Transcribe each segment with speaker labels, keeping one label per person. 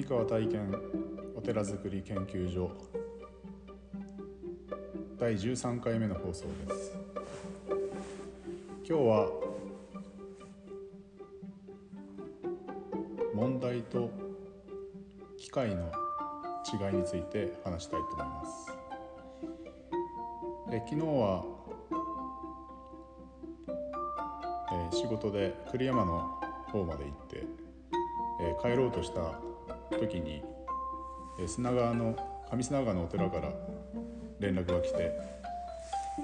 Speaker 1: 三河体験お寺づくり研究所第13回目の放送です今日は問題と機械の違いについて話したいと思いますえ昨日は、え仕事で栗山の方まで行って、えー帰ろうとした時に、砂川の上砂川のお寺から連絡が来て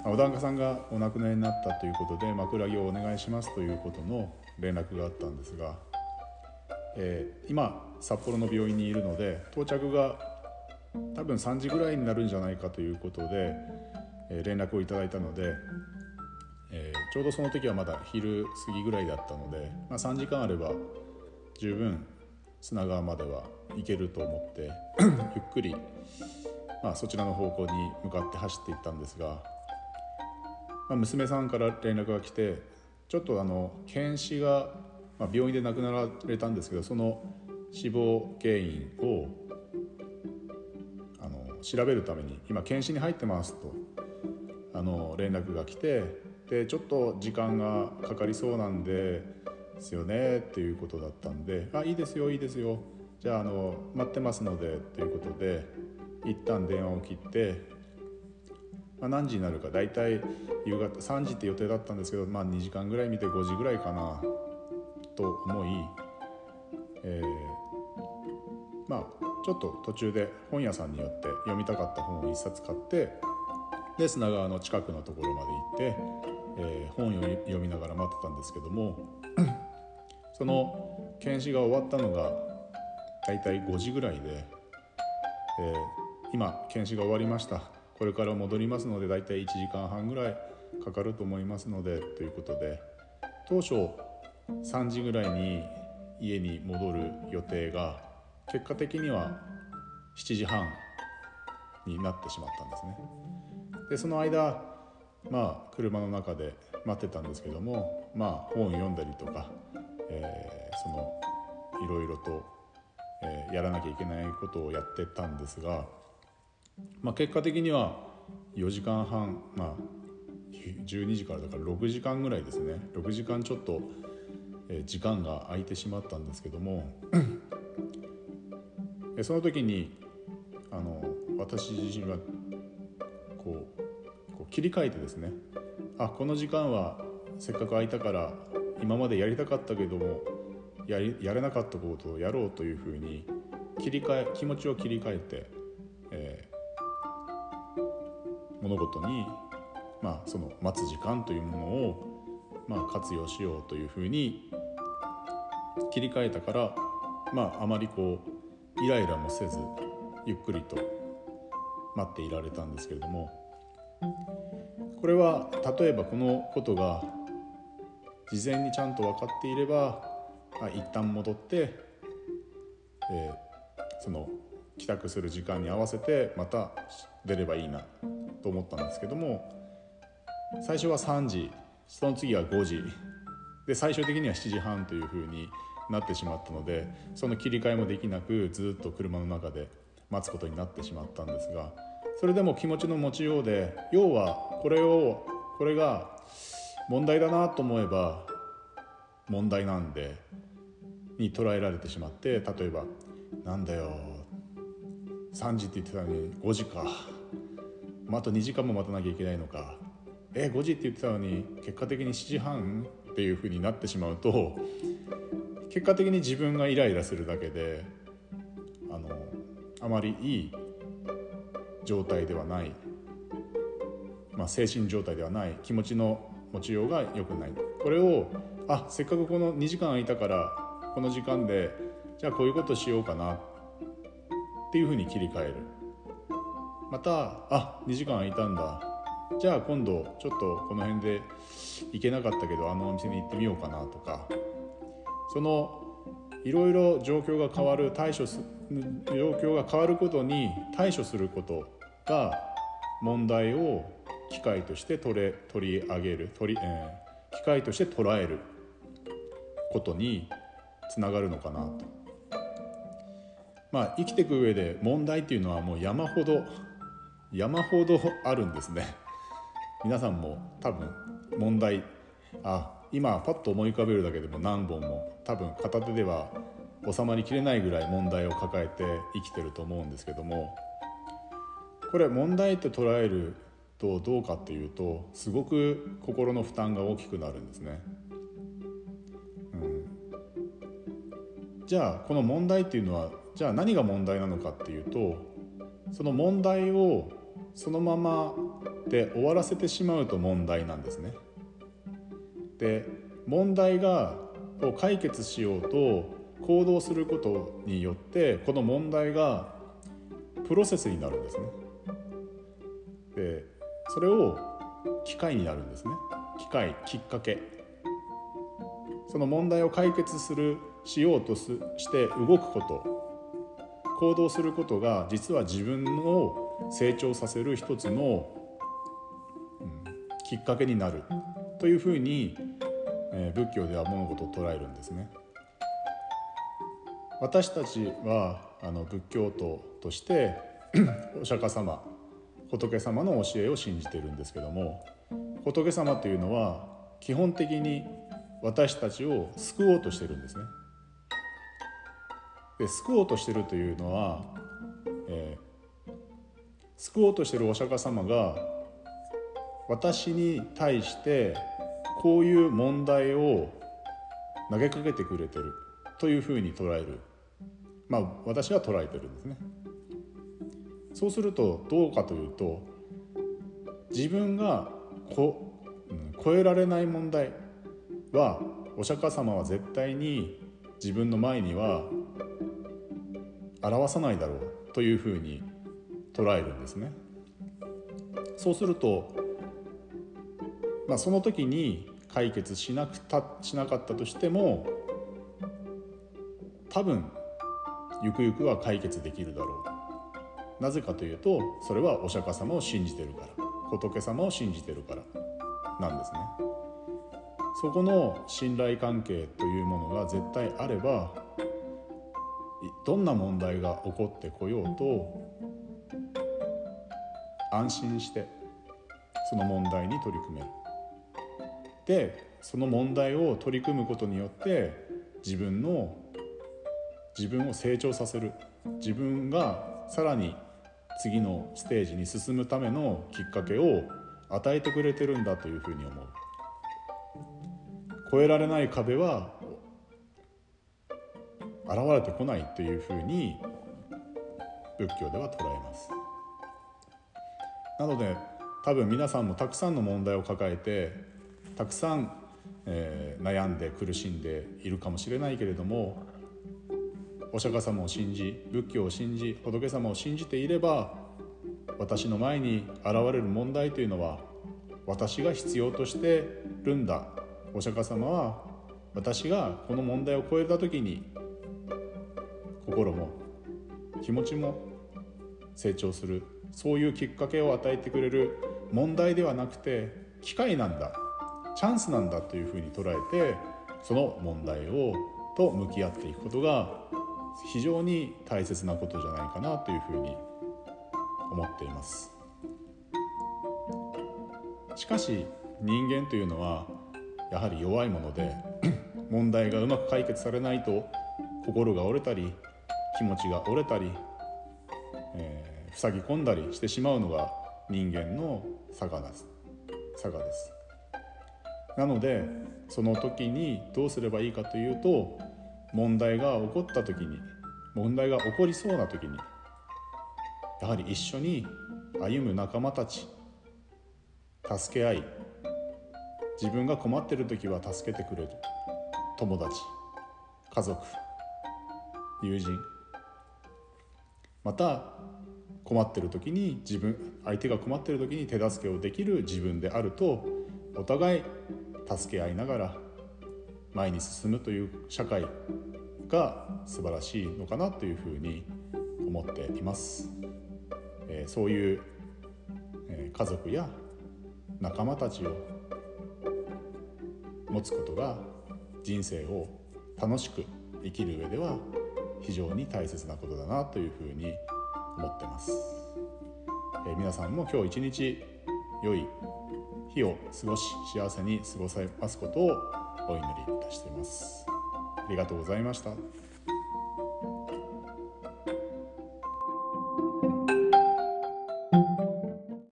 Speaker 1: お檀家さんがお亡くなりになったということで枕木をお願いしますということの連絡があったんですが、えー今札幌の病院にいるので到着が多分3時ぐらいになるんじゃないかということで、えー連絡をいただいたので、えーちょうどその時はまだ昼過ぎぐらいだったので、まあ、3時間あれば十分砂川までは行けると思って ゆっくり、まあ、そちらの方向に向かって走っていったんですが、まあ、娘さんから連絡が来てちょっとあの検視が、まあ、病院で亡くなられたんですけどその死亡原因をあの調べるために今検視に入ってますとあの連絡が来てでちょっと時間がかかりそうなんでですよねっていうことだったんで「あいいですよいいですよ。じゃああの待ってますので」っていうことで一旦電話を切って、まあ、何時になるか大体夕方3時って予定だったんですけど、まあ、2時間ぐらい見て5時ぐらいかなと思い、えーまあちょっと途中で本屋さんによって読みたかった本を一冊買ってで砂川の近くのところまで行って、えー本を読みながら待ってたんですけどもその検視が終わったのが大体5時ぐらいで、えー今検視が終わりましたこれから戻りますので大体1時間半ぐらいかかると思いますのでということで当初3時ぐらいに家に戻る予定が結果的には7時半になってしまったんですね。でその間まあ車の中で待ってたんですけどもまあ本読んだりとか、えーそのいろいろと、えーやらなきゃいけないことをやってたんですが、まあ、結果的には4時間半まあ12時からだから6時間ぐらいですね。6時間ちょっと、えー時間が空いてしまったんですけどもその時にあの私自身はこうこう切り替えてですねあこの時間はせっかく空いたから今までやりたかったけどもやりやれなかったことをやろうというふうに切り替え気持ちを切り替えて、えー物事に、まあ、その待つ時間というものを、まあ、活用しようというふうに切り替えたから、まあ、あまりこうイライラもせずゆっくりと待っていられたんですけれどもこれは例えばこのことが事前にちゃんと分かっていればあ一旦戻って、えーその帰宅する時間に合わせてまた出ればいいなと思ったんですけども最初は3時その次は5時で最終的には7時半というふうになってしまったのでその切り替えもできなくずっと車の中で待つことになってしまったんですがそれでも気持ちの持ちようで要はこれをこれが問題だなと思えば問題なんでに捉えられてしまって例えば「なんだよ3時って言ってたのに5時か、まあ、あと2時間も待たなきゃいけないのか。え5時って言ってたのに結果的に7時半っていう風になってしまうと結果的に自分がイライラするだけであのあまりいい状態ではない、まあ、精神状態ではない。気持ちの持ちようが良くないこれをあせっかくこの2時間空いたからこの時間でじゃあこういうことしようかなっていうふうに切り替える。またあ2時間空いたんだ。じゃあ今度ちょっとこの辺で行けなかったけどあのお店に行ってみようかなとか。そのいろいろ状況が変わる対処す状況が変わることに対処することが問題を機会として取れ取り上げる取り、えー機会として捉えることにつながるのかなと。まあ生きていく上で問題っていうのはもう山ほど山ほどあるんですね 皆さんも多分問題あ今パッと思い浮かべるだけでも何本も多分片手では収まりきれないぐらい問題を抱えて生きてると思うんですけどもこれ問題と捉えるとどうかっていうとすごく心の負担が大きくなるんですね。じゃあこの問題っていうのはじゃあ何が問題なのかっていうとその問題をそのままで終わらせてしまうと問題なんですね。で問題がを解決しようと行動することによってこの問題がプロセスになるんですね。でそれを機会になるんですね。機会きっかけその問題を解決するしようとして動くこと行動することが実は自分を成長させる一つの、うん、きっかけになるというふうに、えー、仏教では物事を捉えるんですね。私たちはあの仏教徒としてお釈迦様仏様の教えを信じてるんですけども仏様というのは基本的に私たちを救おうとしてるんですね。で救おうとしてるというのは、えー、救おうとしてるお釈迦様が私に対してこういう問題を投げかけてくれてるというふうに捉えるまあ私は捉えてるんですね。そうするとどうかというと自分がこ、超えられない問題はお釈迦様は絶対に自分の前には表さないだろうというふうに捉えるんですね。そうすると、まあ、その時に解決しなくたしなかったとしても多分ゆくゆくは解決できるだろうなぜかというとそれはお釈迦様を信じてるから仏様を信じてるからなんですね。そこの信頼関係というものが絶対あればどんな問題が起こってこようと安心してその問題に取り組める。でその問題を取り組むことによって自分の自分を成長させる。自分がさらに次のステージに進むためのきっかけを与えてくれてるんだというふうに思う。越えられない壁は現れてこないというふうに仏教では捉えます。なので多分皆さんもたくさんの問題を抱えてたくさん、えー、悩んで苦しんでいるかもしれないけれどもお釈迦様を信じ仏教を信じ仏様を信じていれば私の前に現れる問題というのは私が必要としてるんだ。お釈迦様は私がこの問題を超えた時に心も気持ちも成長する。そういうきっかけを与えてくれる問題ではなくて機会なんだ。チャンスなんだというふうに捉えてその問題をと向き合っていくことが非常に大切なことじゃないかなというふうに思っています。しかし人間というのはやはり弱いもので 問題がうまく解決されないと心が折れたり気持ちが折れたり、えー、塞ぎ込んだりしてしまうのが人間の差がです差がです。なのでその時にどうすればいいかというと問題が起こった時に問題が起こりそうな時にやはり一緒に歩む仲間たち助け合い自分が困ってる時は助けてくれる友達家族友人また困ってる時に自分相手が困ってる時に手助けをできる自分であるとお互い助け合いながら前に進むという社会が素晴らしいのかなというふうに思っています。えそういう、え家族や仲間たちを持つことが人生を楽しく生きる上では非常に大切なことだなというふうに思ってます、え皆さんも今日一日良い日を過ごし幸せに過ごされますことをお祈りいたしています。ありがとうございました。